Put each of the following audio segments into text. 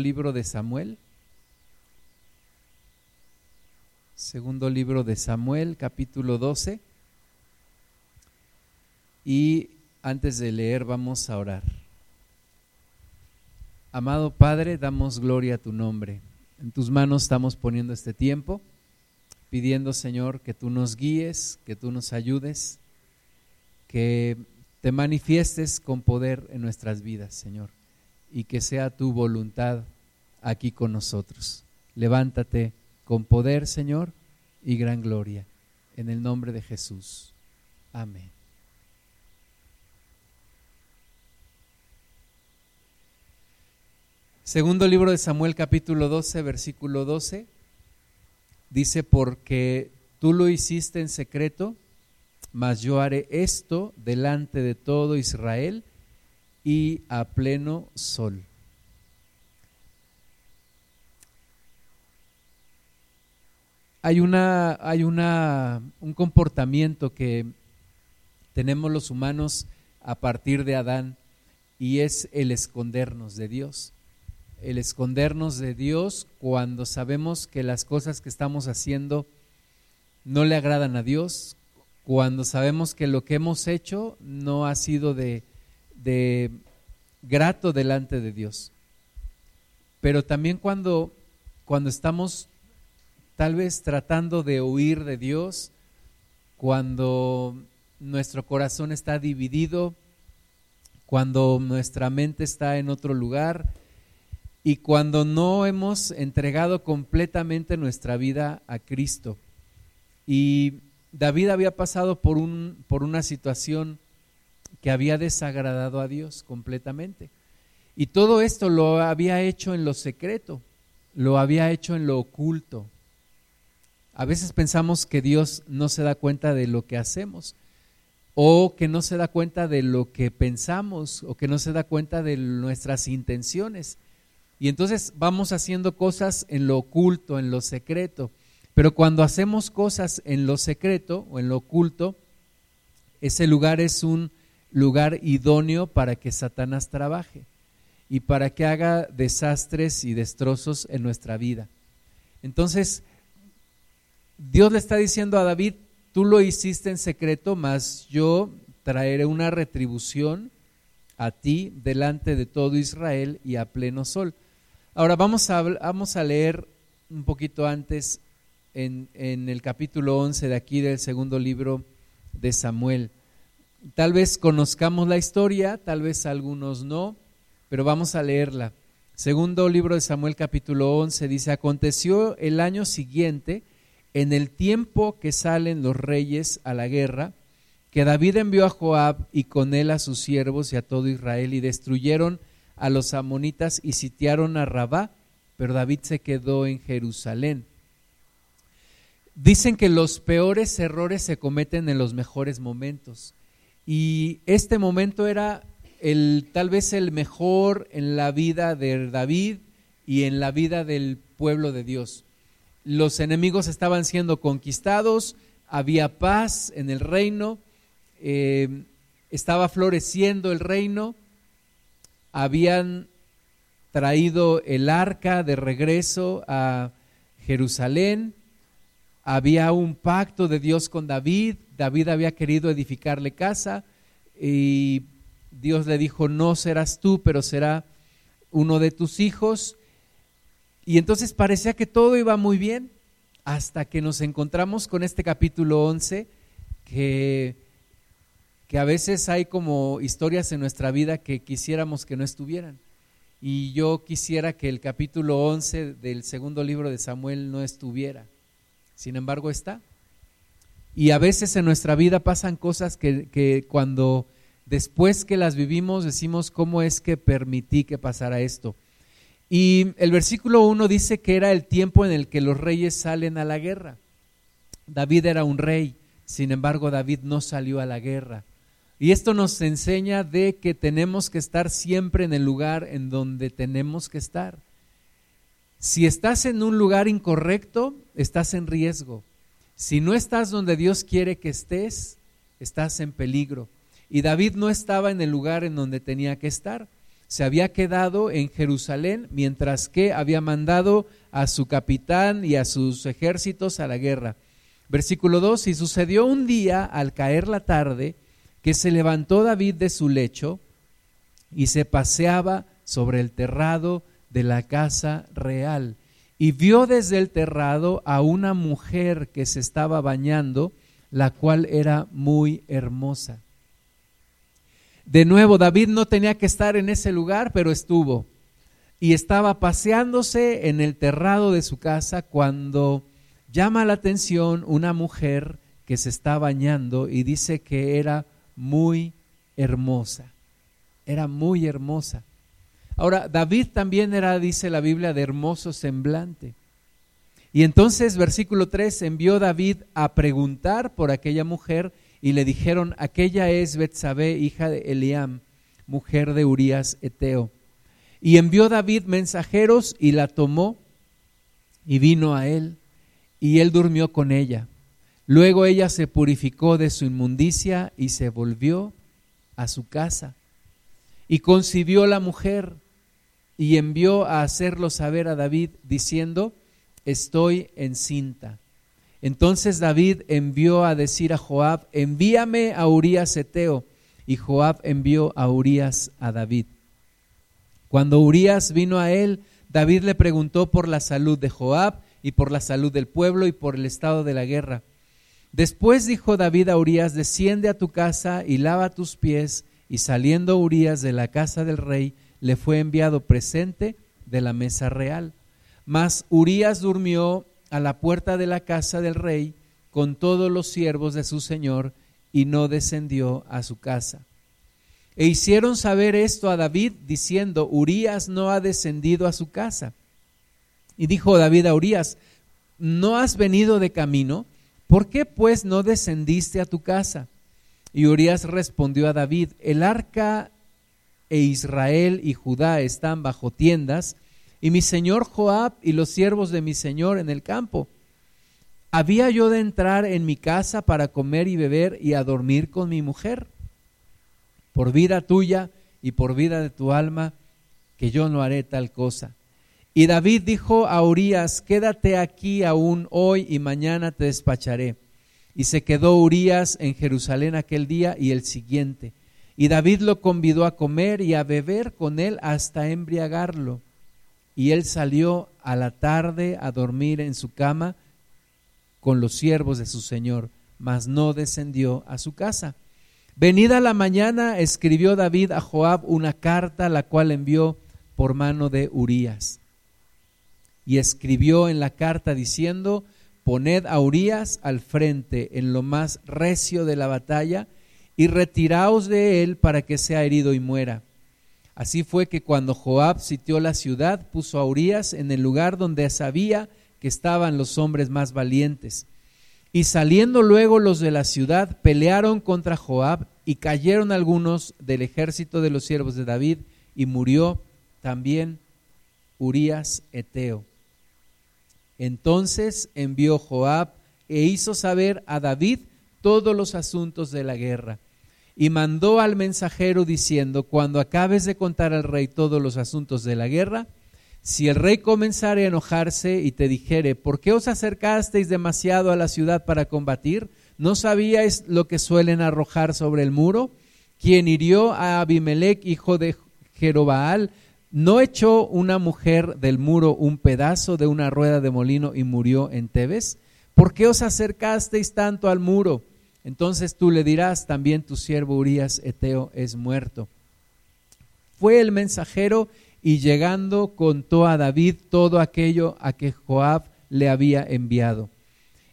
libro de Samuel. Segundo libro de Samuel, capítulo 12. Y antes de leer vamos a orar. Amado Padre, damos gloria a tu nombre. En tus manos estamos poniendo este tiempo, pidiendo Señor que tú nos guíes, que tú nos ayudes, que te manifiestes con poder en nuestras vidas, Señor y que sea tu voluntad aquí con nosotros. Levántate con poder, Señor, y gran gloria. En el nombre de Jesús. Amén. Segundo libro de Samuel capítulo 12, versículo 12, dice, porque tú lo hiciste en secreto, mas yo haré esto delante de todo Israel y a pleno sol. Hay una, hay una, un comportamiento que tenemos los humanos a partir de Adán y es el escondernos de Dios. El escondernos de Dios cuando sabemos que las cosas que estamos haciendo no le agradan a Dios, cuando sabemos que lo que hemos hecho no ha sido de, de grato delante de Dios. Pero también cuando, cuando estamos tal vez tratando de huir de Dios, cuando nuestro corazón está dividido, cuando nuestra mente está en otro lugar y cuando no hemos entregado completamente nuestra vida a Cristo. Y David había pasado por, un, por una situación que había desagradado a Dios completamente. Y todo esto lo había hecho en lo secreto, lo había hecho en lo oculto. A veces pensamos que Dios no se da cuenta de lo que hacemos o que no se da cuenta de lo que pensamos o que no se da cuenta de nuestras intenciones. Y entonces vamos haciendo cosas en lo oculto, en lo secreto. Pero cuando hacemos cosas en lo secreto o en lo oculto, ese lugar es un lugar idóneo para que Satanás trabaje y para que haga desastres y destrozos en nuestra vida. Entonces, Dios le está diciendo a David, tú lo hiciste en secreto, mas yo traeré una retribución a ti delante de todo Israel y a pleno sol. Ahora vamos a, vamos a leer un poquito antes en, en el capítulo 11 de aquí del segundo libro de Samuel. Tal vez conozcamos la historia, tal vez algunos no, pero vamos a leerla. Segundo libro de Samuel capítulo 11 dice, aconteció el año siguiente, en el tiempo que salen los reyes a la guerra, que David envió a Joab y con él a sus siervos y a todo Israel y destruyeron a los amonitas y sitiaron a Rabá, pero David se quedó en Jerusalén. Dicen que los peores errores se cometen en los mejores momentos. Y este momento era el, tal vez el mejor en la vida de David y en la vida del pueblo de Dios. Los enemigos estaban siendo conquistados, había paz en el reino, eh, estaba floreciendo el reino, habían traído el arca de regreso a Jerusalén, había un pacto de Dios con David, David había querido edificarle casa y Dios le dijo, no serás tú, pero será uno de tus hijos. Y entonces parecía que todo iba muy bien hasta que nos encontramos con este capítulo 11 que, que a veces hay como historias en nuestra vida que quisiéramos que no estuvieran. Y yo quisiera que el capítulo 11 del segundo libro de Samuel no estuviera. Sin embargo está. Y a veces en nuestra vida pasan cosas que, cuando después que las vivimos decimos, ¿cómo es que permití que pasara esto? Y el versículo 1 dice que era el tiempo en el que los reyes salen a la guerra. David era un rey, sin embargo David no salió a la guerra. Y esto nos enseña de que tenemos que estar siempre en el lugar en donde tenemos que estar. Si estás en un lugar incorrecto, estás en riesgo. Si no estás donde Dios quiere que estés, estás en peligro. Y David no estaba en el lugar en donde tenía que estar. se había quedado en Jerusalén, mientras que había mandado a su capitán y a sus ejércitos a la guerra. Versículo 2, y sucedió un día al caer la tarde que se levantó David de su lecho y se paseaba sobre el terrado de la casa real y vio desde el terrado a una mujer que se estaba bañando, la cual era muy hermosa. De nuevo, David no tenía que estar en ese lugar, pero estuvo. Y estaba paseándose en el terrado de su casa cuando llama la atención una mujer que se está bañando y dice que era muy hermosa. Era muy hermosa. Ahora, David también era, dice la Biblia, de hermoso semblante. Y entonces, versículo 3, envió David a preguntar por aquella mujer y le dijeron, aquella es Betsabé, hija de Eliam, mujer de Urías Eteo. Y envió David mensajeros y la tomó y vino a él, y él durmió con ella. Luego ella se purificó de su inmundicia y se volvió a su casa. Y concibió la mujer y envió a hacerlo saber a David, diciendo, estoy encinta. Entonces David envió a decir a Joab, envíame a Urías Eteo. Y Joab envió a Urías a David. Cuando Urías vino a él, David le preguntó por la salud de Joab y por la salud del pueblo y por el estado de la guerra. Después dijo David a Urías, desciende a tu casa y lava tus pies. Y saliendo Urías de la casa del rey, le fue enviado presente de la mesa real. Mas Urías durmió a la puerta de la casa del rey con todos los siervos de su señor y no descendió a su casa. E hicieron saber esto a David diciendo, Urías no ha descendido a su casa. Y dijo David a Urías, ¿no has venido de camino? ¿Por qué pues no descendiste a tu casa? Y Urías respondió a David, el arca e Israel y Judá están bajo tiendas, y mi señor Joab y los siervos de mi señor en el campo. ¿Había yo de entrar en mi casa para comer y beber y a dormir con mi mujer? Por vida tuya y por vida de tu alma, que yo no haré tal cosa. Y David dijo a Urías, quédate aquí aún hoy y mañana te despacharé. Y se quedó Urías en Jerusalén aquel día y el siguiente. Y David lo convidó a comer y a beber con él hasta embriagarlo y él salió a la tarde a dormir en su cama con los siervos de su señor, mas no descendió a su casa. Venida la mañana, escribió David a Joab una carta, la cual envió por mano de Urías. Y escribió en la carta diciendo, poned a Urías al frente en lo más recio de la batalla, y retiraos de él para que sea herido y muera Así fue que cuando Joab sitió la ciudad, puso a Urias en el lugar donde sabía que estaban los hombres más valientes. Y saliendo luego los de la ciudad, pelearon contra Joab y cayeron algunos del ejército de los siervos de David y murió también Urías Eteo. Entonces envió Joab e hizo saber a David todos los asuntos de la guerra y mandó al mensajero diciendo, cuando acabes de contar al rey todos los asuntos de la guerra, si el rey comenzare a enojarse y te dijere, ¿por qué os acercasteis demasiado a la ciudad para combatir? ¿No sabíais lo que suelen arrojar sobre el muro? Quien hirió a Abimelech, hijo de Jerobaal, ¿no echó una mujer del muro un pedazo de una rueda de molino y murió en Tebes? ¿Por qué os acercasteis tanto al muro? Entonces tú le dirás, también tu siervo Urias Eteo es muerto. Fue el mensajero y llegando contó a David todo aquello a que Joab le había enviado.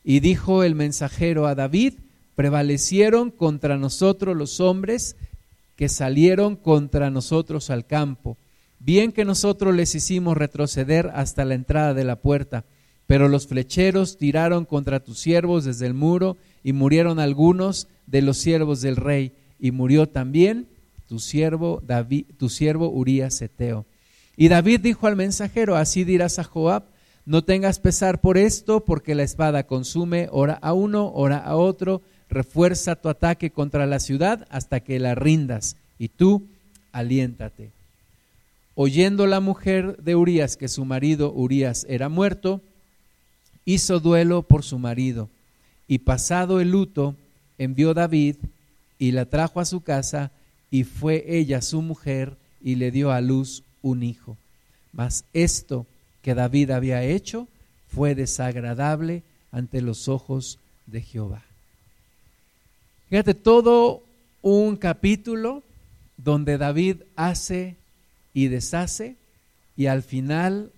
Y dijo el mensajero a David, prevalecieron contra nosotros los hombres que salieron contra nosotros al campo. Bien que nosotros les hicimos retroceder hasta la entrada de la puerta, pero los flecheros tiraron contra tus siervos desde el muro y murieron algunos de los siervos del rey, y murió también tu siervo David, tu siervo Urías Eteo. Y David dijo al mensajero, así dirás a Joab, no tengas pesar por esto, porque la espada consume ora a uno, ora a otro, refuerza tu ataque contra la ciudad hasta que la rindas, y tú aliéntate. oyendo la mujer de Urías que su marido Urías era muerto, hizo duelo por su marido y pasado el luto envió David y la trajo a su casa y fue ella su mujer y le dio a luz un hijo. Mas esto que David había hecho fue desagradable ante los ojos de Jehová. Fíjate, todo un capítulo donde David hace y deshace y al final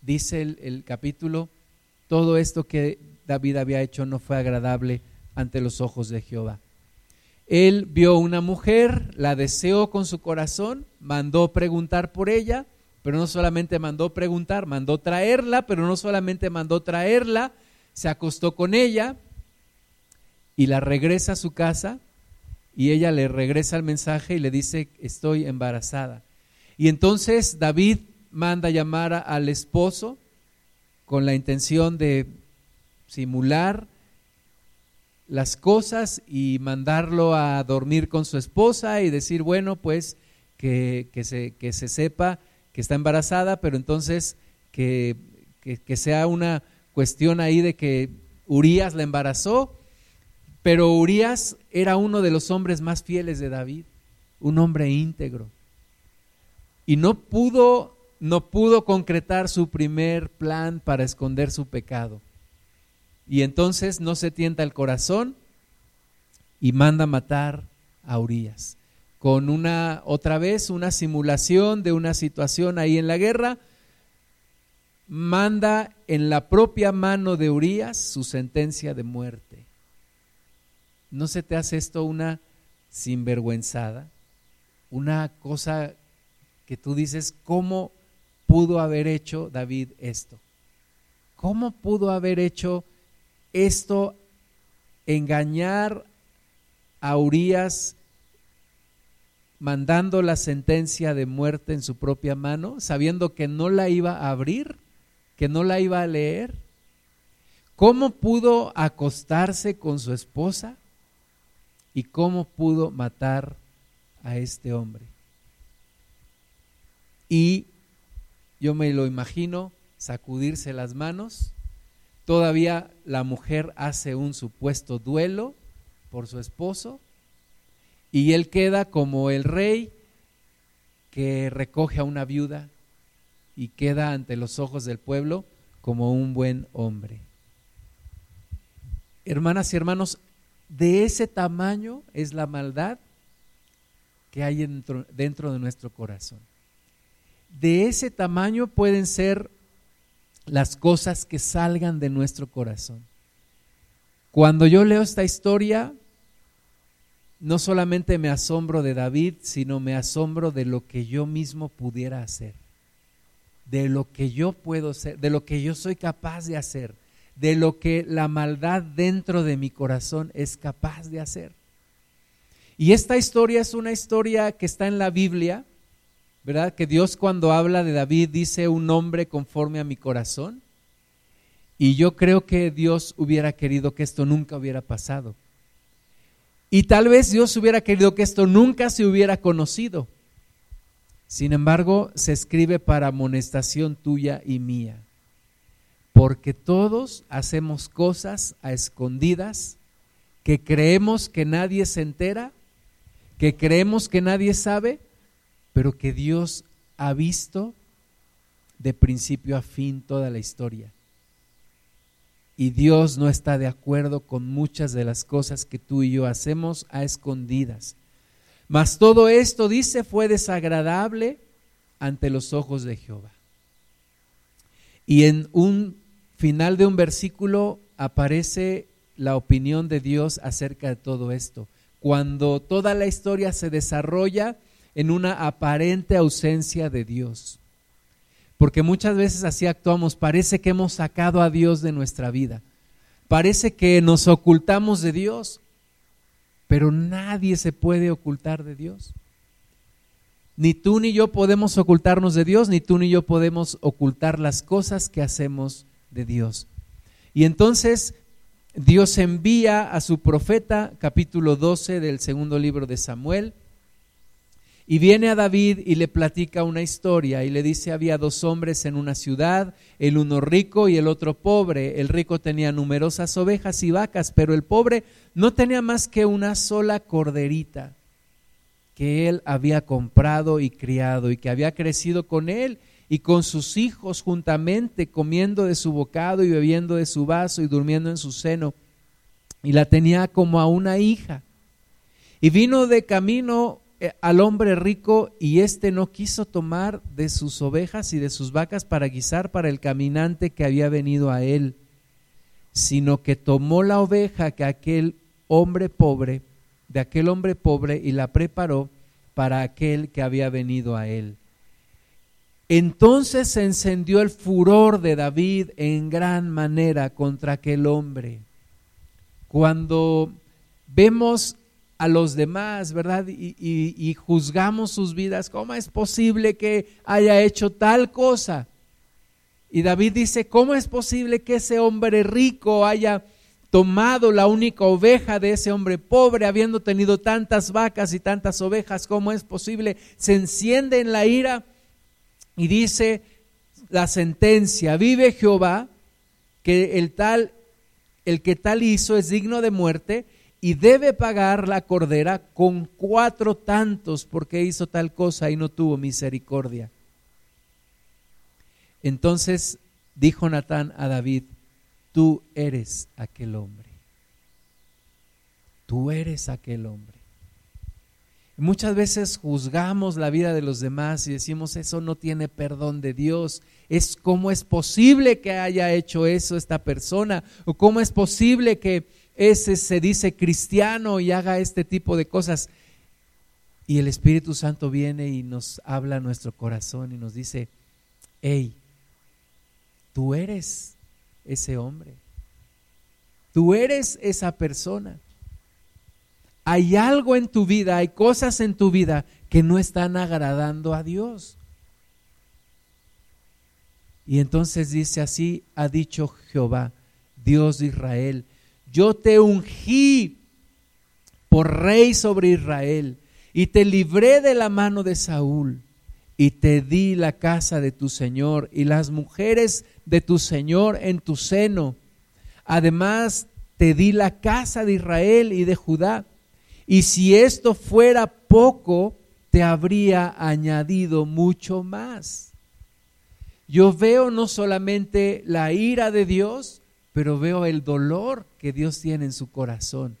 dice el, capítulo, todo esto que David había hecho no fue agradable ante los ojos de Jehová. Él vio una mujer, la deseó con su corazón, mandó preguntar por ella, pero no solamente mandó preguntar, mandó traerla, pero no solamente mandó traerla, se acostó con ella y la regresa a su casa y ella le regresa el mensaje y le dice, estoy embarazada. Y entonces David manda llamar al esposo con la intención de simular las cosas y mandarlo a dormir con su esposa y decir, bueno, pues que, se, que se sepa que está embarazada, pero entonces que, que sea una cuestión ahí de que Urias la embarazó pero Urias era uno de los hombres más fieles de David, un hombre íntegro. Y no pudo, no pudo concretar su primer plan para esconder su pecado. Y entonces no se tienta el corazón y manda matar a Urias. Con una, otra vez, una simulación de una situación ahí en la guerra, manda en la propia mano de Urias su sentencia de muerte. ¿No se te hace esto una sinvergüenzada? Una cosa que tú dices, ¿cómo pudo haber hecho David esto? ¿Cómo pudo haber hecho esto, engañar a Urias mandando la sentencia de muerte en su propia mano, sabiendo que no la iba a abrir, que no la iba a leer? ¿Cómo pudo acostarse con su esposa? y cómo pudo matar a este hombre. Y yo me lo imagino sacudirse las manos. Todavía la mujer hace un supuesto duelo por su esposo y él queda como el rey que recoge a una viuda y queda ante los ojos del pueblo como un buen hombre. Hermanas y hermanos, de ese tamaño es la maldad que hay dentro, dentro de nuestro corazón. De ese tamaño pueden ser las cosas que salgan de nuestro corazón. Cuando yo leo esta historia, no solamente me asombro de David, sino me asombro de lo que yo mismo pudiera hacer, de lo que yo puedo ser, de lo que yo soy capaz de hacer de lo que la maldad dentro de mi corazón es capaz de hacer. Y esta historia es una historia que está en la Biblia, ¿verdad? Que Dios cuando habla de David dice un hombre conforme a mi corazón. Y yo creo que Dios hubiera querido que esto nunca hubiera pasado. Y tal vez Dios hubiera querido que esto nunca se hubiera conocido. Sin embargo, se escribe para amonestación tuya y mía porque todos hacemos cosas a escondidas que creemos que nadie se entera, que creemos que nadie sabe, pero que Dios ha visto de principio a fin toda la historia. Y Dios no está de acuerdo con muchas de las cosas que tú y yo hacemos a escondidas. Mas todo esto, dice, fue desagradable ante los ojos de Jehová. Y en un final de un versículo aparece la opinión de Dios acerca de todo esto. Cuando toda la historia se desarrolla en una aparente ausencia de Dios. Porque muchas veces así actuamos, parece que hemos sacado a Dios de nuestra vida. Parece que nos ocultamos de Dios, pero nadie se puede ocultar de Dios. Ni tú ni yo podemos ocultarnos de Dios, ni tú ni yo podemos ocultar las cosas que hacemos de Dios. Y entonces Dios envía a su profeta, capítulo 12 del segundo libro de Samuel, Y viene a David y le platica una historia y le dice, había dos hombres en una ciudad, el uno rico y el otro pobre. El rico tenía numerosas ovejas y vacas, pero el pobre no tenía más que una sola corderita que él había comprado y criado y que había crecido con él y con sus hijos juntamente, comiendo de su bocado y bebiendo de su vaso y durmiendo en su seno. Y la tenía como a una hija. Y vino de camino al hombre rico y éste no quiso tomar de sus ovejas y de sus vacas para guisar para el caminante que había venido a él, sino que tomó la oveja que aquel hombre pobre, de aquel hombre pobre y la preparó para aquel que había venido a él. Entonces se encendió el furor de David en gran manera contra aquel hombre. Cuando vemos a los demás, ¿verdad? Y, juzgamos sus vidas. ¿Cómo es posible que haya hecho tal cosa? Y David dice, ¿cómo es posible que ese hombre rico haya tomado la única oveja de ese hombre pobre, habiendo tenido tantas vacas y tantas ovejas? ¿Cómo es posible? Se enciende en la ira y dice la sentencia, vive Jehová, que el tal, el que tal hizo es digno de muerte y debe pagar la cordera con cuatro tantos porque hizo tal cosa y no tuvo misericordia. Entonces dijo Natán a David, tú eres aquel hombre. Tú eres aquel hombre. Muchas veces juzgamos la vida de los demás y decimos, eso no tiene perdón de Dios. Es cómo es posible que haya hecho eso esta persona o cómo es posible que ese se dice cristiano y haga este tipo de cosas. Y el Espíritu Santo viene y nos habla a nuestro corazón y nos dice, hey, tú eres ese hombre. Tú eres esa persona. Hay algo en tu vida, hay cosas en tu vida que no están agradando a Dios. Y entonces dice así, ha dicho Jehová, Dios de Israel, yo te ungí por rey sobre Israel y te libré de la mano de Saúl y te di la casa de tu Señor y las mujeres de tu Señor en tu seno. Además, te di la casa de Israel y de Judá. Y si esto fuera poco, te habría añadido mucho más. Yo veo no solamente la ira de Dios, pero veo el dolor que Dios tiene en su corazón.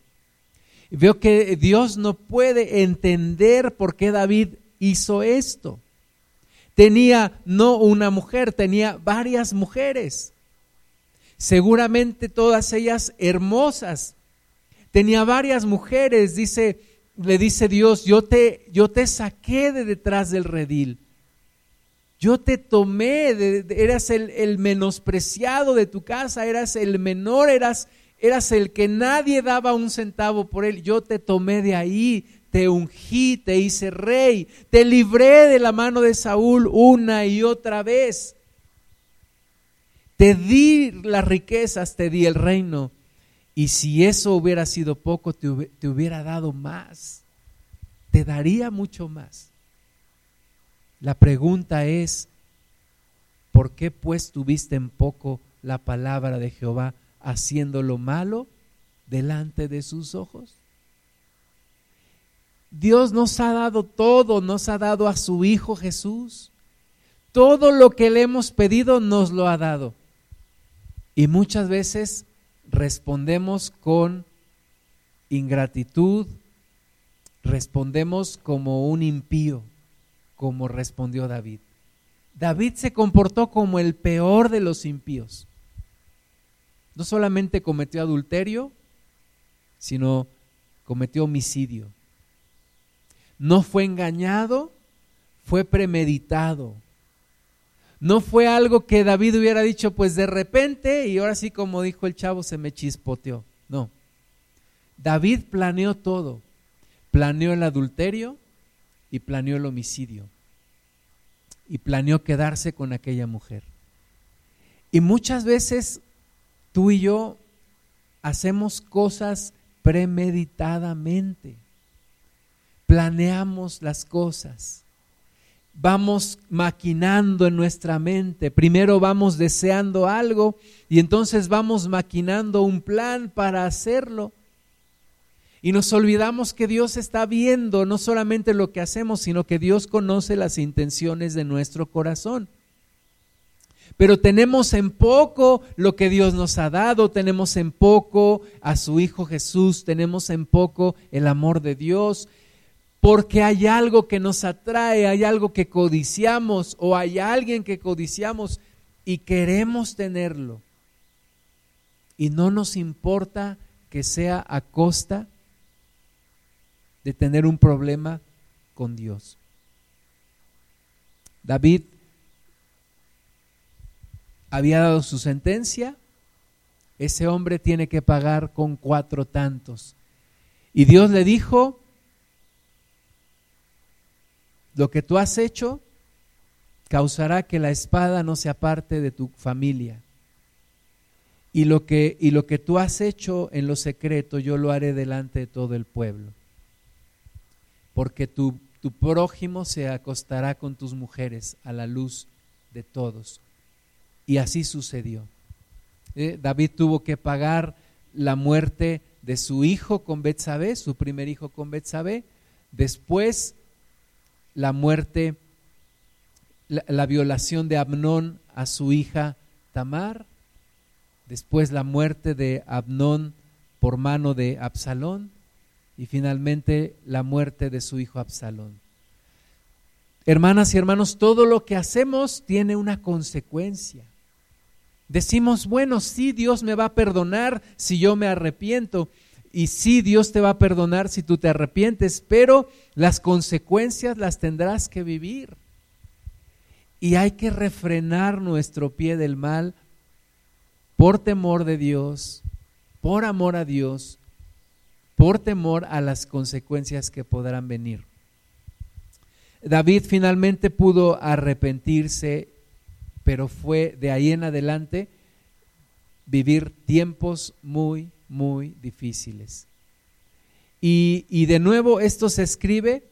Veo que Dios no puede entender por qué David hizo esto. Tenía no una mujer, tenía varias mujeres. Seguramente todas ellas hermosas. Tenía varias mujeres, dice, le dice Dios, yo te, yo te saqué de detrás del redil yo te tomé, eras el, menospreciado de tu casa, eras el menor, eras, eras el que nadie daba un centavo por él. Yo te tomé de ahí, te ungí, te hice rey, te libré de la mano de Saúl una y otra vez. Te di las riquezas, te di el reino. Y si eso hubiera sido poco, te hubiera dado más. Te daría mucho más. La pregunta es, ¿por qué pues tuviste en poco la palabra de Jehová haciendo lo malo delante de sus ojos? Dios nos ha dado todo, nos ha dado a su Hijo Jesús. Todo lo que le hemos pedido nos lo ha dado. Y muchas veces respondemos con ingratitud, respondemos como un impío como respondió David. David se comportó como el peor de los impíos. No solamente cometió adulterio, sino cometió homicidio. No fue engañado, fue premeditado. No fue algo que David hubiera dicho, pues de repente, y ahora sí como dijo el chavo, se me chispoteó. No. David planeó todo. Planeó el adulterio, y planeó el homicidio y planeó quedarse con aquella mujer. Y muchas veces tú y yo hacemos cosas premeditadamente. planeamos las cosas. Vamos maquinando en nuestra mente. Primero vamos deseando algo y entonces vamos maquinando un plan para hacerlo. Y nos olvidamos que Dios está viendo no solamente lo que hacemos, sino que Dios conoce las intenciones de nuestro corazón. Pero tenemos en poco lo que Dios nos ha dado, tenemos en poco a su Hijo Jesús, tenemos en poco el amor de Dios, porque hay algo que nos atrae, hay algo que codiciamos o hay alguien que codiciamos y queremos tenerlo. Y no nos importa que sea a costa de tener un problema con Dios. David había dado su sentencia, ese hombre tiene que pagar con cuatro tantos. Y Dios le dijo, lo que tú has hecho causará que la espada no se aparte de tu familia. Y lo que, y lo que tú has hecho en lo secreto, yo lo haré delante de todo el pueblo porque tu, tu prójimo se acostará con tus mujeres a la luz de todos. Y así sucedió. Eh, David tuvo que pagar la muerte de su hijo con Betsabé, su primer hijo con Betsabé, después la muerte, la, la, violación de Abnón a su hija Tamar, después la muerte de Abnón por mano de Absalón, y finalmente la muerte de su hijo Absalón. Hermanas y hermanos, todo lo que hacemos tiene una consecuencia. Decimos, bueno, sí, Dios me va a perdonar si yo me arrepiento. Y sí, Dios te va a perdonar si tú te arrepientes, pero las consecuencias las tendrás que vivir. Y hay que refrenar nuestro pie del mal por temor de Dios, por amor a Dios por temor a las consecuencias que podrán venir. David finalmente pudo arrepentirse, pero fue de ahí en adelante vivir tiempos muy, muy difíciles. Y, y, de nuevo esto se escribe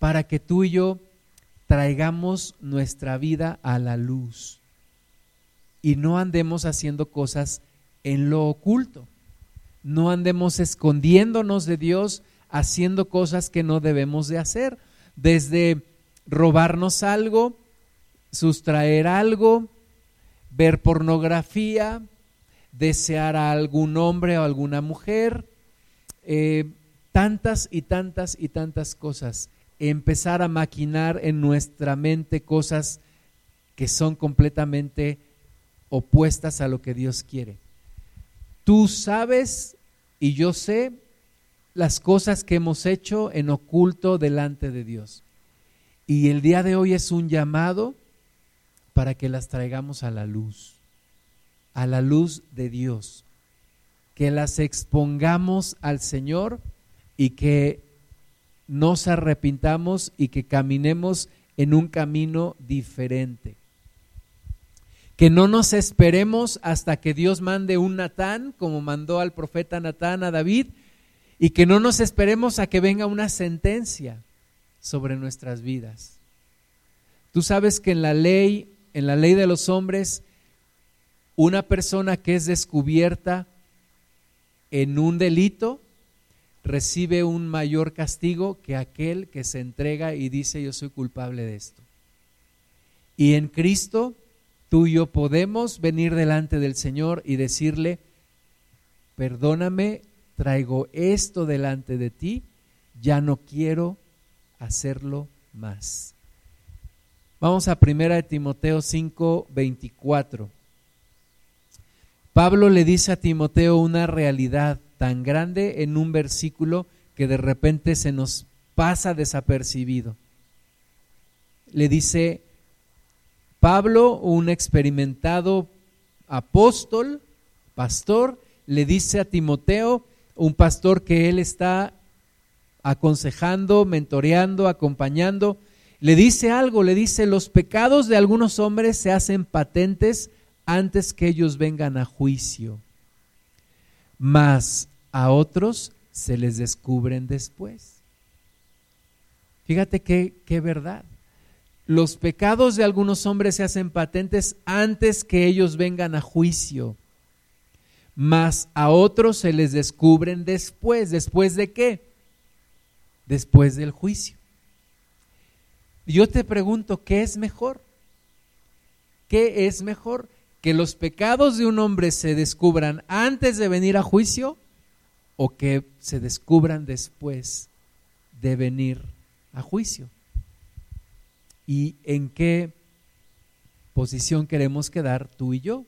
para que tú y yo traigamos nuestra vida a la luz y no andemos haciendo cosas en lo oculto no andemos escondiéndonos de Dios haciendo cosas que no debemos de hacer, desde robarnos algo, sustraer algo, ver pornografía, desear a algún hombre o alguna mujer, eh, tantas y tantas y tantas cosas, empezar a maquinar en nuestra mente cosas que son completamente opuestas a lo que Dios quiere. Tú sabes y yo sé las cosas que hemos hecho en oculto delante de Dios. Y el día de hoy es un llamado para que las traigamos a la luz, a la luz de Dios, que las expongamos al Señor y que nos arrepintamos y que caminemos en un camino diferente que no nos esperemos hasta que Dios mande un Natán, como mandó al profeta Natán a David, y que no nos esperemos a que venga una sentencia sobre nuestras vidas. Tú sabes que en la ley, en la ley de los hombres, una persona que es descubierta en un delito recibe un mayor castigo que aquel que se entrega y dice yo soy culpable de esto. Y en Cristo tú y yo podemos venir delante del Señor y decirle, perdóname, traigo esto delante de ti, ya no quiero hacerlo más. Vamos a primera de Timoteo 5, 24. Pablo le dice a Timoteo una realidad tan grande en un versículo que de repente se nos pasa desapercibido. Le dice, Pablo, un experimentado apóstol, pastor, le dice a Timoteo, un pastor que él está aconsejando, mentoreando, acompañando, le dice algo, le dice, los pecados de algunos hombres se hacen patentes antes que ellos vengan a juicio, mas a otros se les descubren después. Fíjate qué, qué verdad. Los pecados de algunos hombres se hacen patentes antes que ellos vengan a juicio, mas a otros se les descubren después. ¿Después de qué? Después del juicio. Yo te pregunto, ¿qué es mejor? ¿Qué es mejor? ¿Que los pecados de un hombre se descubran antes de venir a juicio o que se descubran después de venir a juicio? ¿Y en qué posición queremos quedar tú y yo?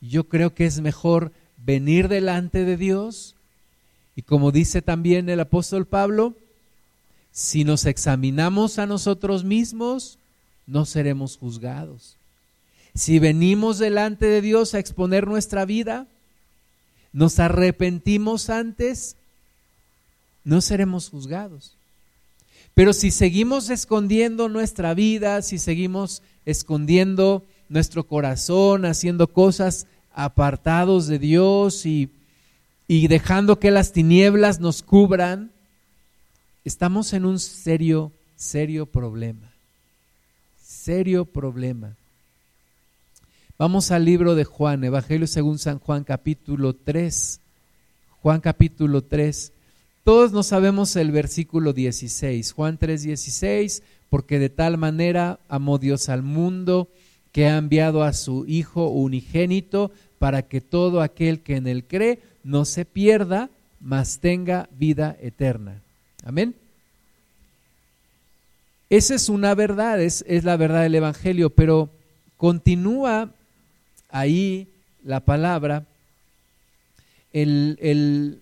Yo creo que es mejor venir delante de Dios y como dice también el apóstol Pablo, si nos examinamos a nosotros mismos, no seremos juzgados. Si venimos delante de Dios a exponer nuestra vida, nos arrepentimos antes, no seremos juzgados. Pero si seguimos escondiendo nuestra vida, si seguimos escondiendo nuestro corazón, haciendo cosas apartados de Dios y, y dejando que las tinieblas nos cubran, estamos en un serio, serio problema. Serio problema. Vamos al libro de Juan, Evangelio según San Juan capítulo 3. Juan capítulo 3. Todos no sabemos el versículo 16. Juan 3, 16, porque de tal manera amó Dios al mundo que ha enviado a su Hijo unigénito para que todo aquel que en él cree no se pierda, mas tenga vida eterna. Amén. Esa es una verdad, es, es la verdad del Evangelio, pero continúa ahí la palabra. El, el,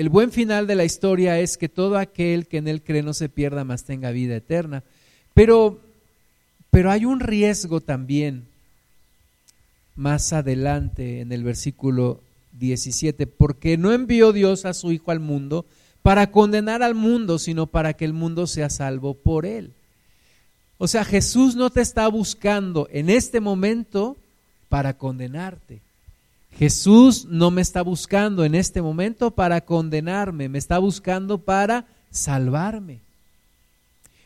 el buen final de la historia es que todo aquel que en él cree no se pierda, mas tenga vida eterna. Pero, pero hay un riesgo también más adelante en el versículo 17, porque no envió Dios a su Hijo al mundo para condenar al mundo, sino para que el mundo sea salvo por él. O sea, Jesús no te está buscando en este momento para condenarte. Jesús no me está buscando en este momento para condenarme, me está buscando para salvarme.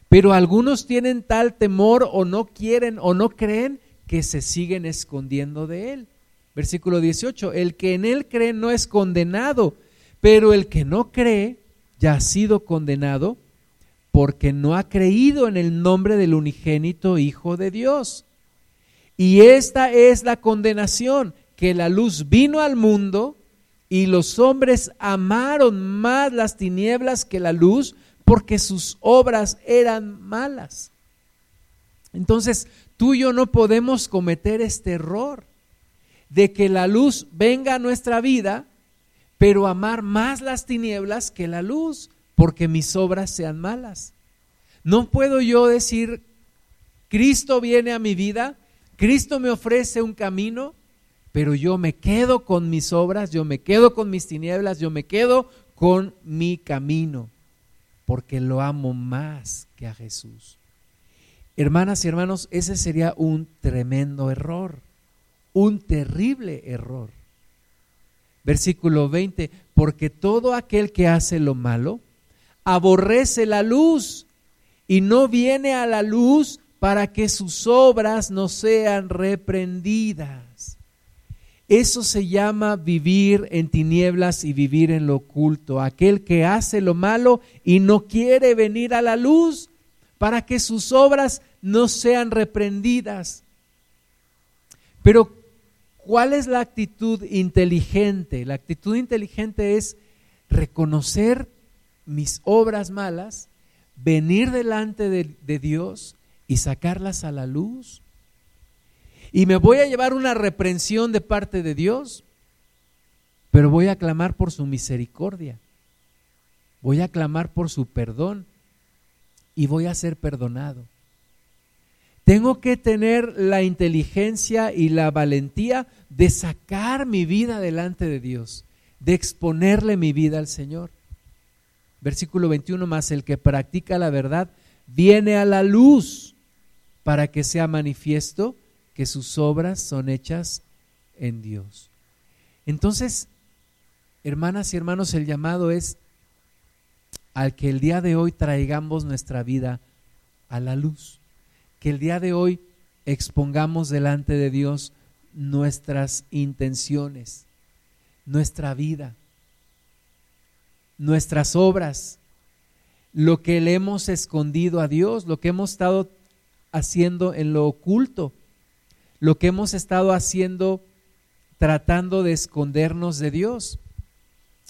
Pero algunos tienen tal temor o no quieren o no creen que se siguen escondiendo de Él. Versículo 18, el que en Él cree no es condenado, pero el que no cree ya ha sido condenado porque no ha creído en el nombre del unigénito Hijo de Dios. Y esta es la condenación, que la luz vino al mundo y los hombres amaron más las tinieblas que la luz porque sus obras eran malas. Entonces, tú y yo no podemos cometer este error de que la luz venga a nuestra vida, pero amar más las tinieblas que la luz, porque mis obras sean malas. No puedo yo decir, Cristo viene a mi vida, Cristo me ofrece un camino, pero yo me quedo con mis obras, yo me quedo con mis tinieblas, yo me quedo con mi camino, porque lo amo más que a Jesús. Hermanas y hermanos, ese sería un tremendo error, un terrible error. Versículo 20, porque todo aquel que hace lo malo aborrece la luz y no viene a la luz para que sus obras no sean reprendidas. Eso se llama vivir en tinieblas y vivir en lo oculto. Aquel que hace lo malo y no quiere venir a la luz para que sus obras no sean reprendidas. Pero, ¿cuál es la actitud inteligente? La actitud inteligente es reconocer mis obras malas, venir delante de, Dios y sacarlas a la luz y me voy a llevar una reprensión de parte de Dios, pero voy a clamar por su misericordia, voy a clamar por su perdón y voy a ser perdonado. Tengo que tener la inteligencia y la valentía de sacar mi vida delante de Dios, de exponerle mi vida al Señor. Versículo 21 más, el que practica la verdad viene a la luz para que sea manifiesto que sus obras son hechas en Dios. Entonces, hermanas y hermanos, el llamado es al que el día de hoy traigamos nuestra vida a la luz. Que el día de hoy expongamos delante de Dios nuestras intenciones, nuestra vida, nuestras obras, lo que le hemos escondido a Dios, lo que hemos estado haciendo en lo oculto, lo que hemos estado haciendo tratando de escondernos de Dios.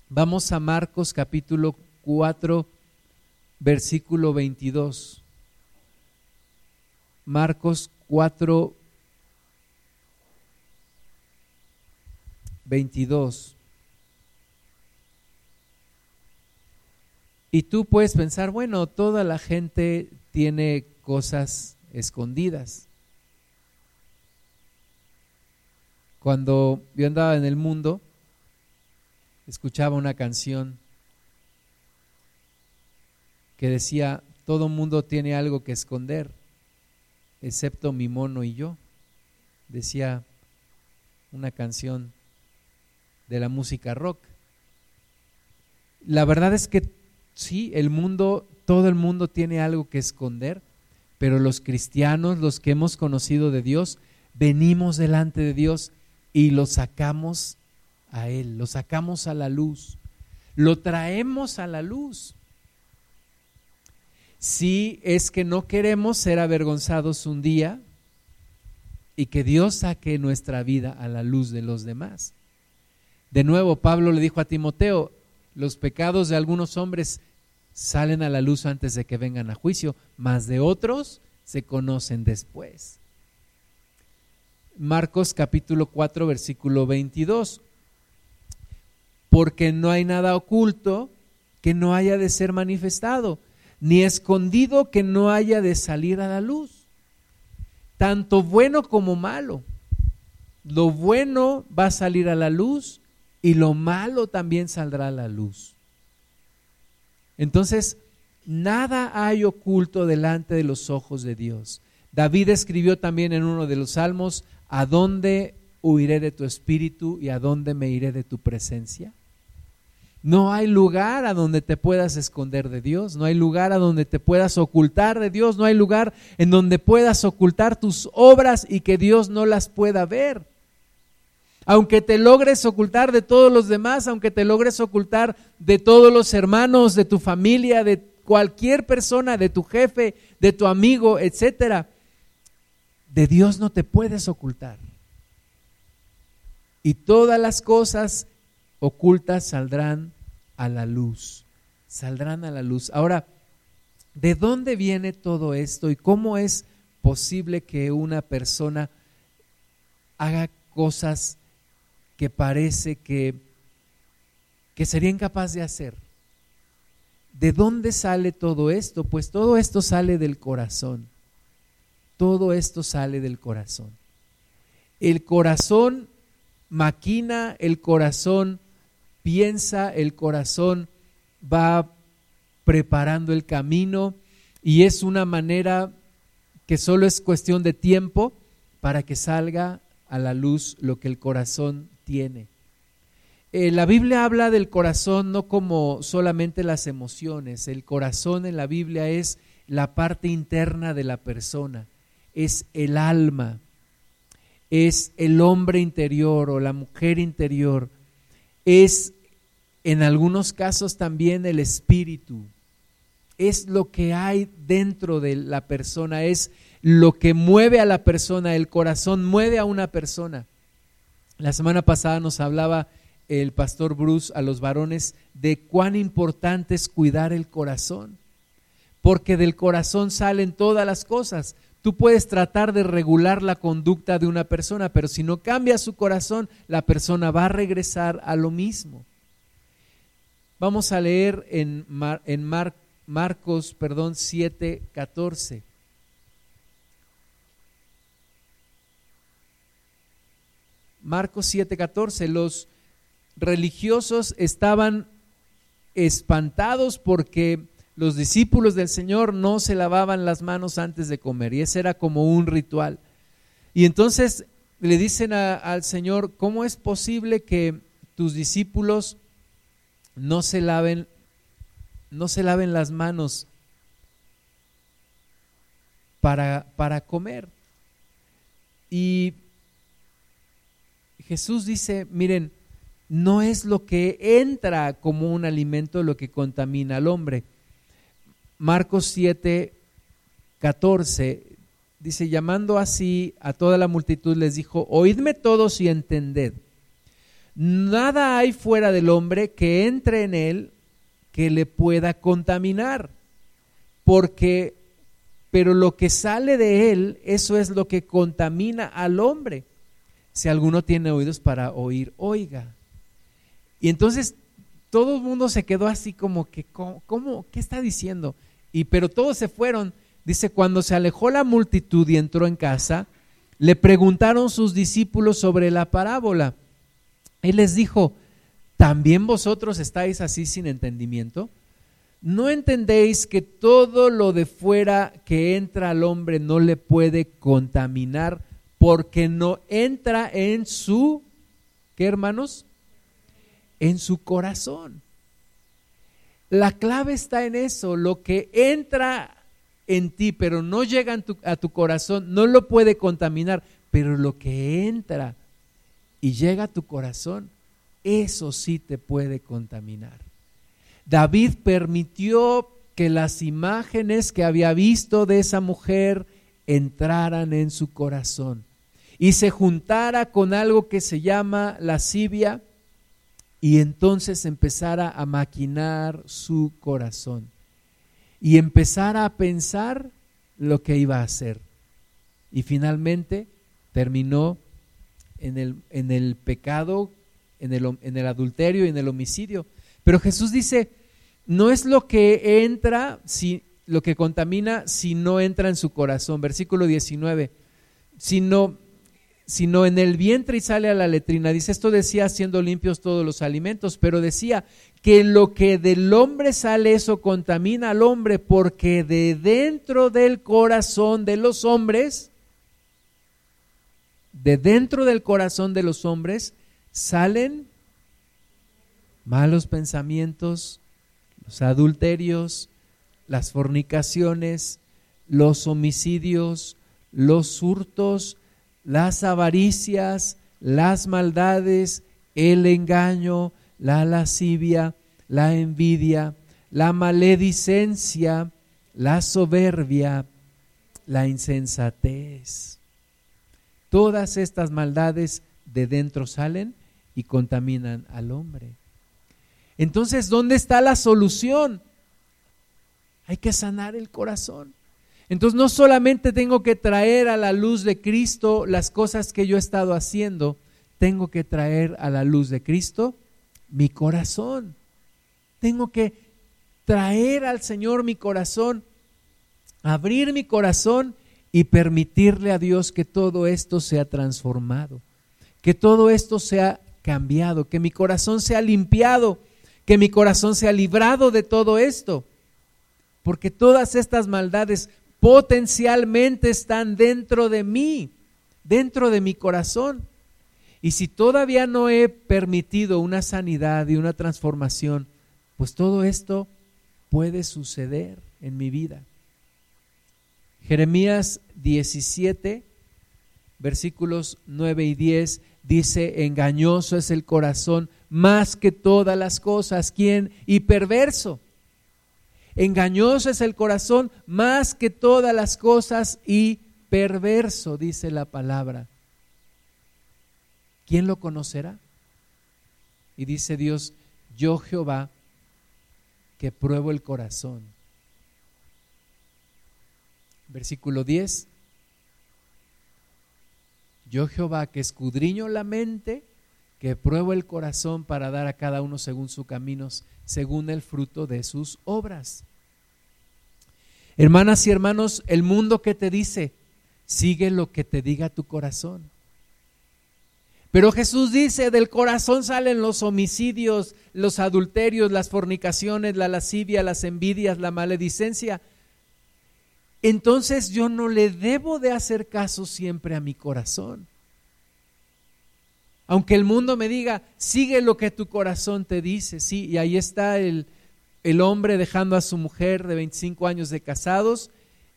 Vamos a Marcos capítulo 4, versículo 22. Marcos 4, 22. Y tú puedes pensar, bueno, toda la gente tiene cosas escondidas. Cuando yo andaba en el mundo, escuchaba una canción que decía, todo mundo tiene algo que esconder, excepto mi mono y yo. Decía una canción de la música rock. La verdad es que sí, el mundo, todo el mundo tiene algo que esconder, pero los cristianos, los que hemos conocido de Dios, venimos delante de Dios y lo sacamos a Él, lo sacamos a la luz, lo traemos a la luz. Si es que no queremos ser avergonzados un día y que Dios saque nuestra vida a la luz de los demás. De nuevo, Pablo le dijo a Timoteo, los pecados de algunos hombres salen a la luz antes de que vengan a juicio, mas de otros se conocen después. Marcos capítulo 4, versículo 22. Porque no hay nada oculto que no haya de ser manifestado, ni escondido que no haya de salir a la luz. Tanto bueno como malo. Lo bueno va a salir a la luz y lo malo también saldrá a la luz. Entonces, nada hay oculto delante de los ojos de Dios. David escribió también en uno de los salmos, ¿a dónde huiré de tu espíritu y a dónde me iré de tu presencia? No hay lugar a donde te puedas esconder de Dios, no hay lugar a donde te puedas ocultar de Dios, no hay lugar en donde puedas ocultar tus obras y que Dios no las pueda ver. Aunque te logres ocultar de todos los demás, aunque te logres ocultar de todos los hermanos, de tu familia, de cualquier persona, de tu jefe, de tu amigo, etcétera, de Dios no te puedes ocultar. Y todas las cosas ocultas saldrán a la luz, saldrán a la luz. Ahora, ¿de dónde viene todo esto y cómo es posible que una persona haga cosas que parece que, que sería incapaz de hacer. ¿De dónde sale todo esto? Pues todo esto sale del corazón. Todo esto sale del corazón. El corazón maquina, el corazón piensa, el corazón va preparando el camino y es una manera que solo es cuestión de tiempo para que salga a la luz lo que el corazón tiene. Eh, la Biblia habla del corazón no como solamente las emociones, el corazón en la Biblia es la parte interna de la persona, es el alma, es el hombre interior o la mujer interior, es en algunos casos también el espíritu, es lo que hay dentro de la persona, es lo que mueve a la persona, el corazón mueve a una persona. La semana pasada nos hablaba el pastor Bruce a los varones de cuán importante es cuidar el corazón, porque del corazón salen todas las cosas. Tú puedes tratar de regular la conducta de una persona, pero si no cambia su corazón, la persona va a regresar a lo mismo. Vamos a leer en, en Marcos perdón, 7, 14. Marcos 7:14, los religiosos estaban espantados porque los discípulos del Señor no se lavaban las manos antes de comer y ese era como un ritual. Y entonces le dicen al Señor, ¿cómo es posible que tus discípulos no se laven no se laven las manos para, para comer. Y Jesús dice, miren, no es lo que entra como un alimento lo que contamina al hombre. Marcos 7, 14 dice, llamando así a toda la multitud, les dijo, oídme todos y entended. Nada hay fuera del hombre que entre en él que le pueda contaminar, porque, pero lo que sale de él, eso es lo que contamina al hombre. Si alguno tiene oídos para oír, oiga. Y entonces todo el mundo se quedó así como que, ¿cómo, ¿Qué está diciendo? Y pero todos se fueron. Dice, cuando se alejó la multitud y entró en casa, le preguntaron sus discípulos sobre la parábola. Él les dijo, ¿también vosotros estáis así sin entendimiento? ¿No entendéis que todo lo de fuera que entra al hombre no le puede contaminar porque no entra en su, ¿qué hermanos? En su corazón. La clave está en eso, lo que entra en ti pero no llega a tu corazón, no lo puede contaminar, pero lo que entra y llega a tu corazón, eso sí te puede contaminar. David permitió que las imágenes que había visto de esa mujer entraran en su corazón y se juntara con algo que se llama lascivia y entonces empezara a maquinar su corazón y empezara a pensar lo que iba a hacer. Y finalmente terminó en el, en el pecado, en el, en el adulterio y en el homicidio. Pero Jesús dice, no es lo que entra, si, lo que contamina, si no entra en su corazón. Versículo 19, sino, sino en el vientre y sale a la letrina. Dice, esto decía siendo limpios todos los alimentos, pero decía que lo que del hombre sale, eso contamina al hombre, porque de dentro del corazón de los hombres, de dentro del corazón de los hombres salen malos pensamientos, los adulterios, las fornicaciones, los homicidios, los hurtos, las avaricias, las maldades, el engaño, la lascivia, la envidia, la maledicencia, la soberbia, la insensatez. Todas estas maldades de dentro salen y contaminan al hombre. Entonces, ¿dónde está la solución? Hay que sanar el corazón. Entonces, no solamente tengo que traer a la luz de Cristo las cosas que yo he estado haciendo, tengo que traer a la luz de Cristo mi corazón. Tengo que traer al Señor mi corazón, abrir mi corazón y permitirle a Dios que todo esto sea transformado, que todo esto sea cambiado, que mi corazón sea limpiado, que mi corazón sea librado de todo esto, porque todas estas maldades potencialmente están dentro de mí, dentro de mi corazón. Y si todavía no he permitido una sanidad y una transformación, pues todo esto puede suceder en mi vida. Jeremías 17, versículos 9 y 10 dice, engañoso es el corazón más que todas las cosas, ¿quién? Y perverso. Engañoso es el corazón más que todas las cosas y perverso, dice la palabra. ¿Quién lo conocerá? Y dice Dios, yo Jehová, que pruebo el corazón Versículo 10. Yo Jehová que escudriño la mente, que pruebo el corazón para dar a cada uno según sus caminos, según el fruto de sus obras. Hermanas y hermanos, el mundo que te dice, sigue lo que te diga tu corazón. Pero Jesús dice, del corazón salen los homicidios, los adulterios, las fornicaciones, la lascivia, las envidias, la maledicencia entonces yo no le debo de hacer caso siempre a mi corazón. Aunque el mundo me diga, sigue lo que tu corazón te dice, sí, y ahí está el, el hombre dejando a su mujer de 25 años de casados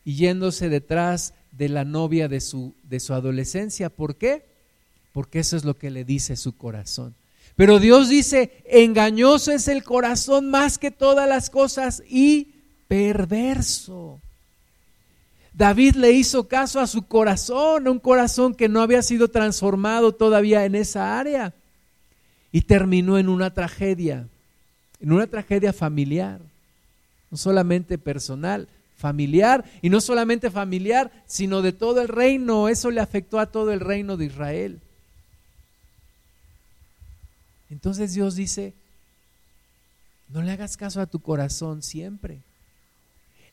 y yéndose detrás de la novia de su, de su adolescencia. ¿Por qué? Porque eso es lo que le dice su corazón. Pero Dios dice, engañoso es el corazón más que todas las cosas y perverso. David le hizo caso a su corazón, un corazón que no había sido transformado todavía en esa área. Y terminó en una tragedia, en una tragedia familiar, no solamente personal, familiar, y no solamente familiar, sino de todo el reino. Eso le afectó a todo el reino de Israel. Entonces Dios dice, no le hagas caso a tu corazón siempre.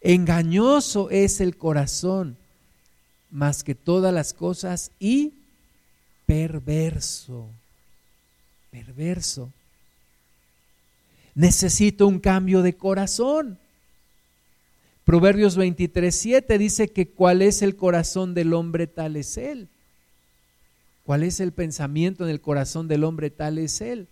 Engañoso es el corazón más que todas las cosas y perverso. Perverso. Necesito un cambio de corazón. Proverbios 23, 7 dice que cuál es el corazón del hombre tal es él. ¿Cuál es el pensamiento en el corazón del hombre tal es él?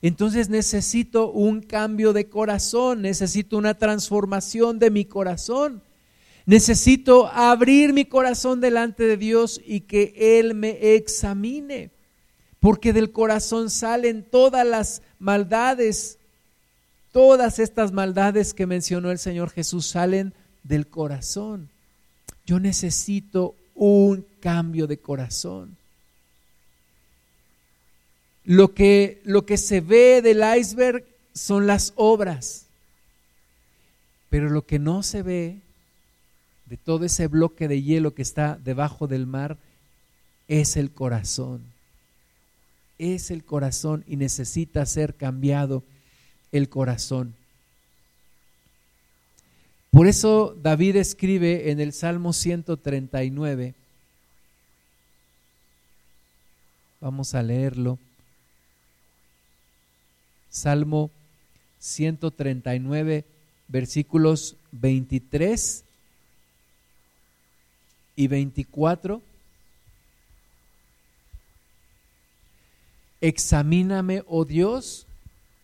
Entonces necesito un cambio de corazón, necesito una transformación de mi corazón. Necesito abrir mi corazón delante de Dios y que Él me examine, porque del corazón salen todas las maldades, todas estas maldades que mencionó el Señor Jesús salen del corazón. Yo necesito un cambio de corazón lo que, lo que se ve del iceberg son las obras, pero lo que no se ve de todo ese bloque de hielo que está debajo del mar es el corazón. Es el corazón y necesita ser cambiado el corazón. Por eso David escribe en el Salmo 139, vamos a leerlo, Salmo 139, versículos 23 y 24. Examíname, oh Dios,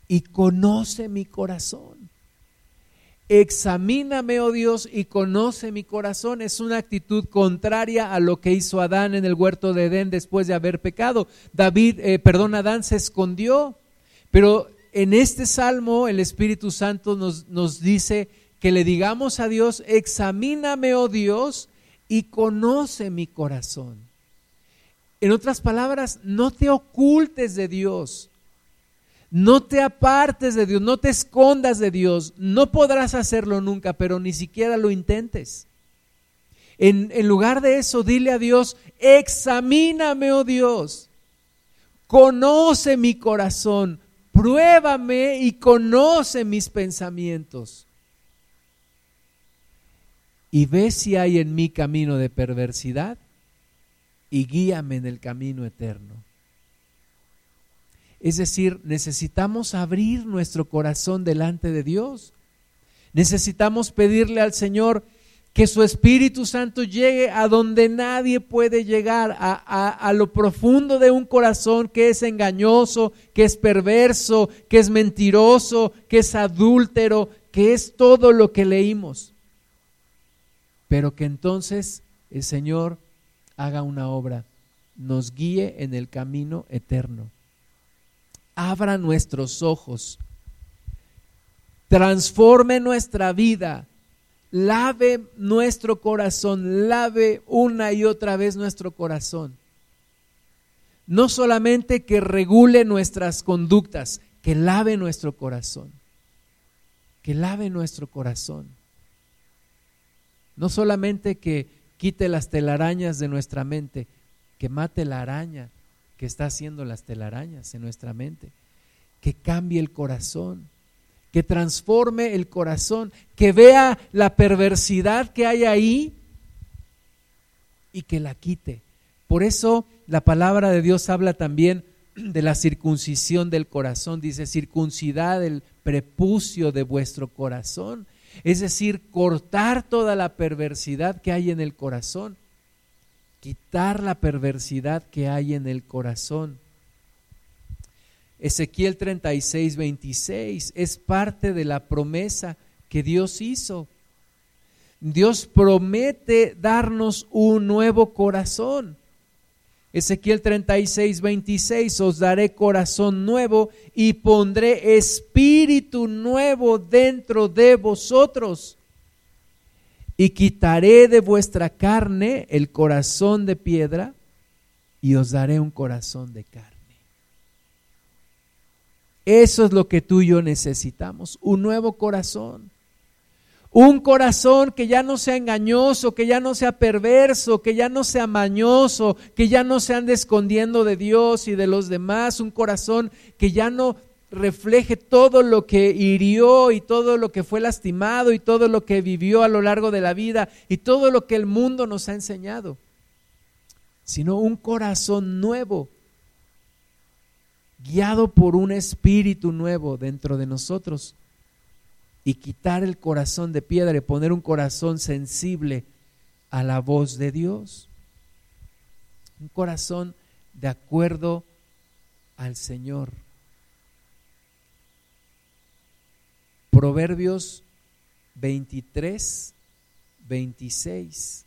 y conoce mi corazón. Examíname, oh Dios, y conoce mi corazón. Es una actitud contraria a lo que hizo Adán en el huerto de Edén después de haber pecado. David, eh, perdón, Adán se escondió, pero en este salmo el Espíritu Santo nos, nos dice que le digamos a Dios, examíname, oh Dios, y conoce mi corazón. En otras palabras, no te ocultes de Dios, no te apartes de Dios, no te escondas de Dios. No podrás hacerlo nunca, pero ni siquiera lo intentes. En, en lugar de eso, dile a Dios, examíname, oh Dios, conoce mi corazón, pruébame y conoce mis pensamientos. Y ve si hay en mí camino de perversidad y guíame en el camino eterno. Es decir, necesitamos abrir nuestro corazón delante de Dios. Necesitamos pedirle al Señor, que su Espíritu Santo llegue a donde nadie puede llegar, a, lo profundo de un corazón que es engañoso, que es perverso, que es mentiroso, que es adúltero, que es todo lo que leímos. Pero que entonces el Señor haga una obra, nos guíe en el camino eterno. Abra nuestros ojos, transforme nuestra vida lave nuestro corazón, lave una y otra vez nuestro corazón. No solamente que regule nuestras conductas, que lave nuestro corazón, que lave nuestro corazón. No solamente que quite las telarañas de nuestra mente, que mate la araña que está haciendo las telarañas en nuestra mente, que cambie el corazón que transforme el corazón, que vea la perversidad que hay ahí y que la quite. Por eso la palabra de Dios habla también de la circuncisión del corazón, dice circuncidad el prepucio de vuestro corazón, es decir, cortar toda la perversidad que hay en el corazón, quitar la perversidad que hay en el corazón. Ezequiel 36, 26 es parte de la promesa que Dios hizo. Dios promete darnos un nuevo corazón. Ezequiel 36, 26, os daré corazón nuevo y pondré espíritu nuevo dentro de vosotros. Y quitaré de vuestra carne el corazón de piedra y os daré un corazón de carne. Eso es lo que tú y yo necesitamos, un nuevo corazón. Un corazón que ya no sea engañoso, que ya no sea perverso, que ya no sea mañoso, que ya no se ande escondiendo de Dios y de los demás. Un corazón que ya no refleje todo lo que hirió y todo lo que fue lastimado y todo lo que vivió a lo largo de la vida y todo lo que el mundo nos ha enseñado, sino un corazón nuevo, guiado por un espíritu nuevo dentro de nosotros y quitar el corazón de piedra y poner un corazón sensible a la voz de Dios. Un corazón de acuerdo al Señor. Proverbios 23, 26.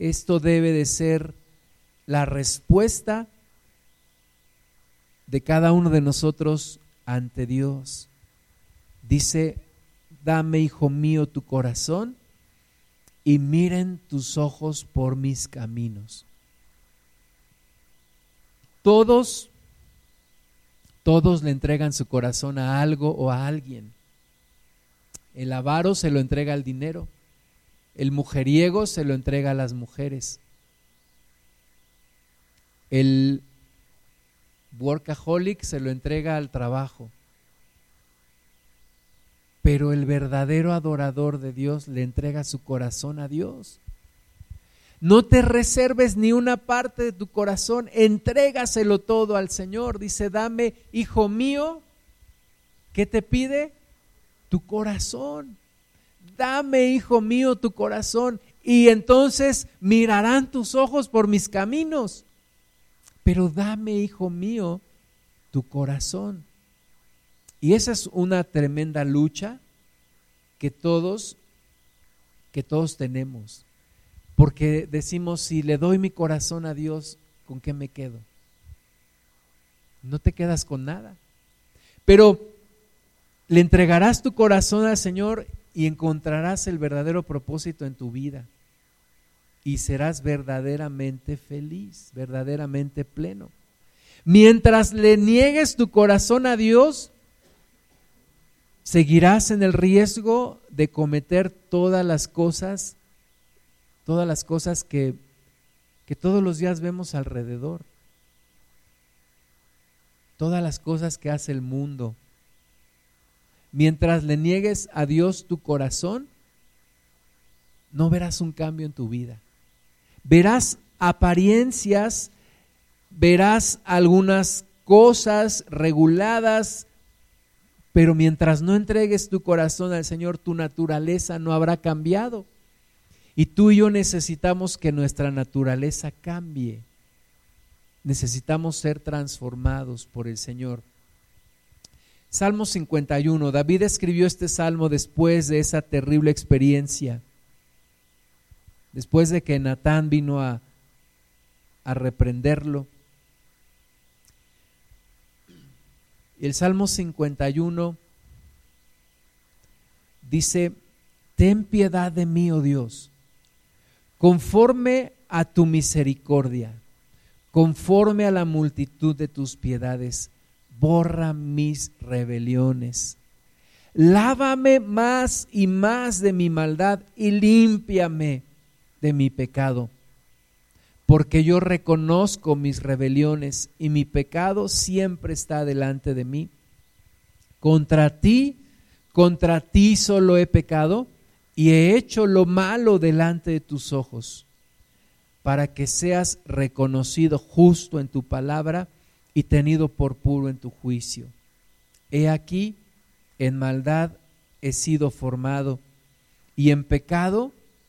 Esto debe de ser la respuesta de cada uno de nosotros ante Dios. Dice, dame, hijo mío, tu corazón y miren tus ojos por mis caminos. Todos, todos le entregan su corazón a algo o a alguien. El avaro se lo entrega al dinero. El mujeriego se lo entrega a las mujeres. El workaholic se lo entrega al trabajo pero el verdadero adorador de Dios le entrega su corazón a Dios. No te reserves ni una parte de tu corazón, entrégaselo todo al Señor. Dice, dame, hijo mío, ¿qué te pide? Tu corazón. Dame, hijo mío, tu corazón. Y entonces mirarán tus ojos por mis caminos. Pero dame, hijo mío, tu corazón. Y esa es una tremenda lucha que todos, que todos tenemos. Porque decimos, si le doy mi corazón a Dios, ¿con qué me quedo? No te quedas con nada. Pero le entregarás tu corazón al Señor y encontrarás el verdadero propósito en tu vida. Y serás verdaderamente feliz, verdaderamente pleno. Mientras le niegues tu corazón a Dios, seguirás en el riesgo de cometer todas las cosas, todas las cosas que, que todos los días vemos alrededor, todas las cosas que hace el mundo. Mientras le niegues a Dios tu corazón, no verás un cambio en tu vida. Verás apariencias, verás algunas cosas reguladas, pero mientras no entregues tu corazón al Señor, tu naturaleza no habrá cambiado. Y tú y yo necesitamos que nuestra naturaleza cambie. Necesitamos ser transformados por el Señor. Salmo 51. David escribió este salmo después de esa terrible experiencia. Después de que Natán vino a, a reprenderlo. Y el Salmo 51 dice, ten piedad de mí, oh Dios, conforme a tu misericordia, conforme a la multitud de tus piedades, borra mis rebeliones. Lávame más y más de mi maldad y límpiame de mi pecado porque yo reconozco mis rebeliones y mi pecado siempre está delante de mí. Contra ti, contra ti solo he pecado y he hecho lo malo delante de tus ojos, para que seas reconocido justo en tu palabra y tenido por puro en tu juicio. He aquí, en maldad he sido formado y en pecado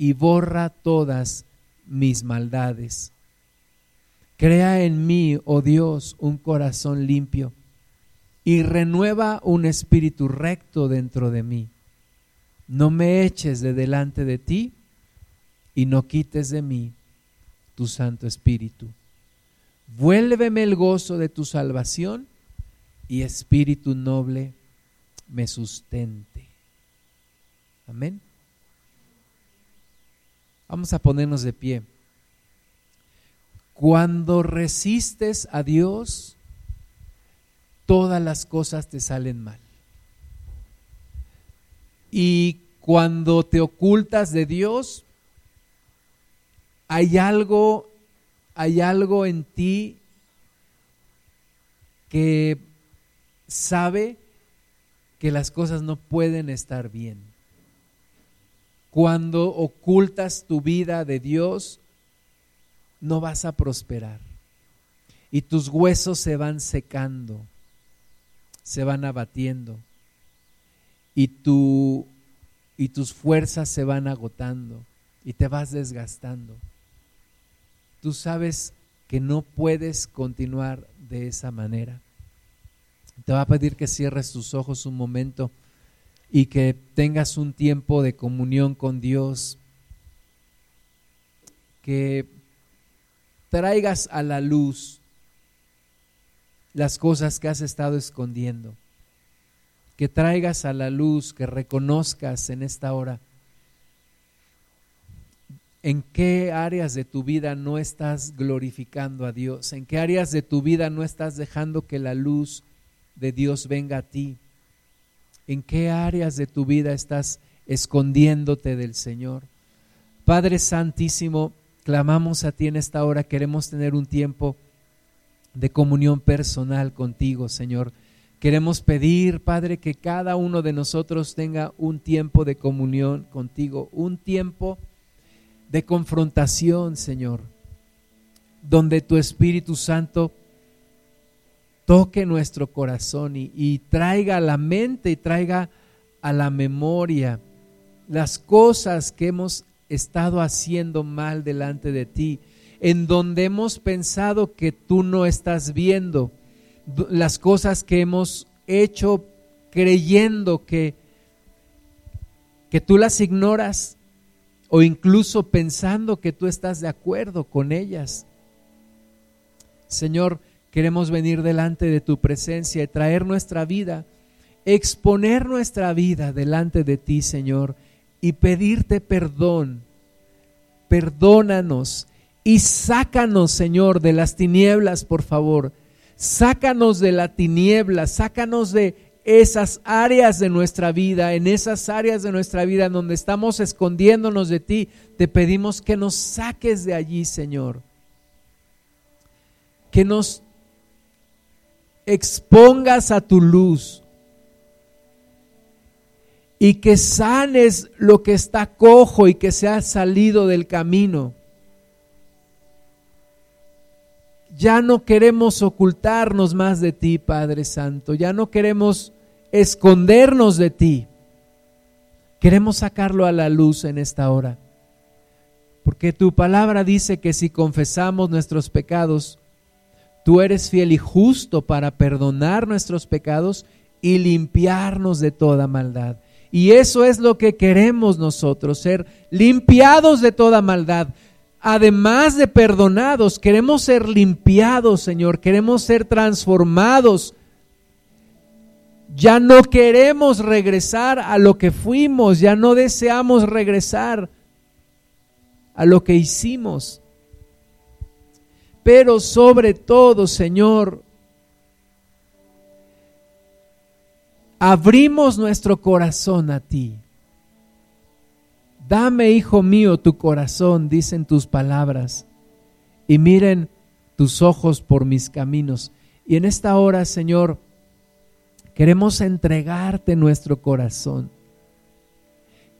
y borra todas mis maldades. Crea en mí, oh Dios, un corazón limpio y renueva un espíritu recto dentro de mí. No me eches de delante de ti y no quites de mí tu Santo Espíritu. Vuélveme el gozo de tu salvación y espíritu noble me sustente. Amén. Vamos a ponernos de pie. Cuando resistes a Dios, todas las cosas te salen mal. Y cuando te ocultas de Dios, hay algo, hay algo en ti que sabe que las cosas no pueden estar bien. Cuando ocultas tu vida de Dios, no vas a prosperar. Y tus huesos se van secando, se van abatiendo. Y, tu, y tus fuerzas se van agotando y te vas desgastando. Tú sabes que no puedes continuar de esa manera. Te va a pedir que cierres tus ojos un momento y que tengas un tiempo de comunión con Dios, que traigas a la luz las cosas que has estado escondiendo, que traigas a la luz, que reconozcas en esta hora en qué áreas de tu vida no estás glorificando a Dios, en qué áreas de tu vida no estás dejando que la luz de Dios venga a ti. ¿En qué áreas de tu vida estás escondiéndote del Señor? Padre Santísimo, clamamos a ti en esta hora, queremos tener un tiempo de comunión personal contigo, Señor. Queremos pedir, Padre, que cada uno de nosotros tenga un tiempo de comunión contigo, un tiempo de confrontación, Señor, donde tu Espíritu Santo toque nuestro corazón y, traiga a la mente y traiga a la memoria las cosas que hemos estado haciendo mal delante de ti, en donde hemos pensado que tú no estás viendo, las cosas que hemos hecho creyendo que, que tú las ignoras o incluso pensando que tú estás de acuerdo con ellas. Señor, Queremos venir delante de tu presencia y traer nuestra vida, exponer nuestra vida delante de ti, Señor, y pedirte perdón. Perdónanos y sácanos, Señor, de las tinieblas, por favor. Sácanos de la tiniebla, sácanos de esas áreas de nuestra vida, en esas áreas de nuestra vida donde estamos escondiéndonos de ti. Te pedimos que nos saques de allí, Señor. Que nos expongas a tu luz y que sanes lo que está cojo y que se ha salido del camino. Ya no queremos ocultarnos más de ti, Padre Santo. Ya no queremos escondernos de ti. Queremos sacarlo a la luz en esta hora. Porque tu palabra dice que si confesamos nuestros pecados, Tú eres fiel y justo para perdonar nuestros pecados y limpiarnos de toda maldad. Y eso es lo que queremos nosotros, ser limpiados de toda maldad. Además de perdonados, queremos ser limpiados, Señor, queremos ser transformados. Ya no queremos regresar a lo que fuimos, ya no deseamos regresar a lo que hicimos. Pero sobre todo, Señor, abrimos nuestro corazón a ti. Dame, hijo mío, tu corazón, dicen tus palabras. Y miren, tus ojos por mis caminos. Y en esta hora, Señor, queremos entregarte nuestro corazón.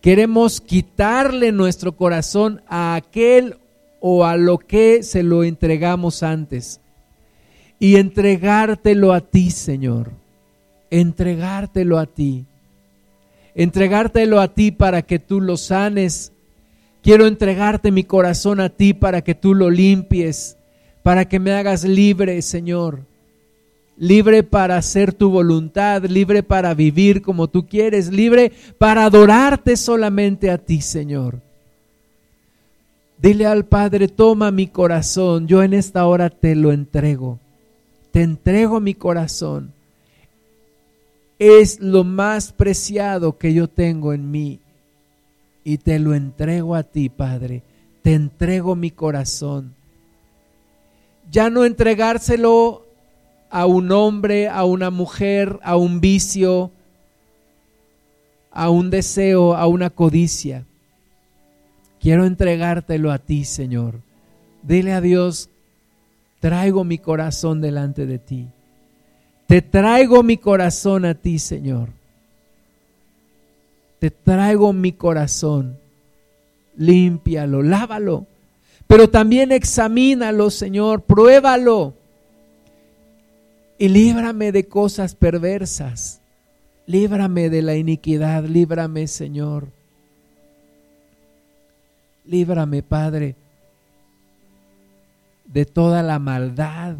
Queremos quitarle nuestro corazón a aquel o a lo que se lo entregamos antes y entregártelo a ti, Señor. Entregártelo a ti. Entregártelo a ti para que tú lo sanes. Quiero entregarte mi corazón a ti para que tú lo limpies, para que me hagas libre, Señor. Libre para hacer tu voluntad, libre para vivir como tú quieres, libre para adorarte solamente a ti, Señor. Dile al Padre, toma mi corazón, yo en esta hora te lo entrego te entrego mi corazón. Es lo más preciado que yo tengo en mí y te lo entrego a ti, Padre. Te entrego mi corazón. Ya no entregárselo a un hombre, a una mujer, a un vicio, a un deseo, a una codicia. Quiero entregártelo a ti, Señor. Dile a Dios traigo mi corazón delante de ti. Te traigo mi corazón a ti, Señor. Te traigo mi corazón. Límpialo, lávalo. Pero también examínalo, Señor. Pruébalo. Y líbrame de cosas perversas. Líbrame de la iniquidad. Líbrame, Señor. Líbrame, Padre de toda la maldad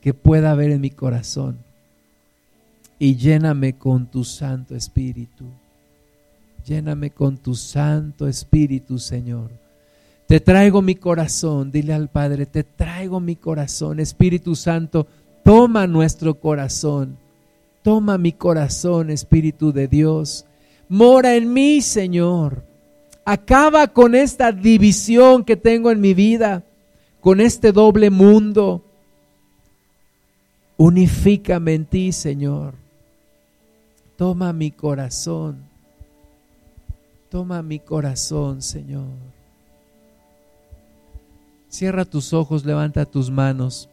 que pueda haber en mi corazón y lléname con tu Santo Espíritu. Lléname con tu Santo Espíritu, Señor. Te traigo mi corazón, dile al Padre, te traigo mi corazón, Espíritu Santo, toma nuestro corazón, toma mi corazón, Espíritu de Dios, mora en mí, Señor. Acaba con esta división que tengo en mi vida con este doble mundo. Unifícame en ti, Señor. Toma mi corazón. Toma mi corazón, Señor. Cierra tus ojos, levanta tus manos.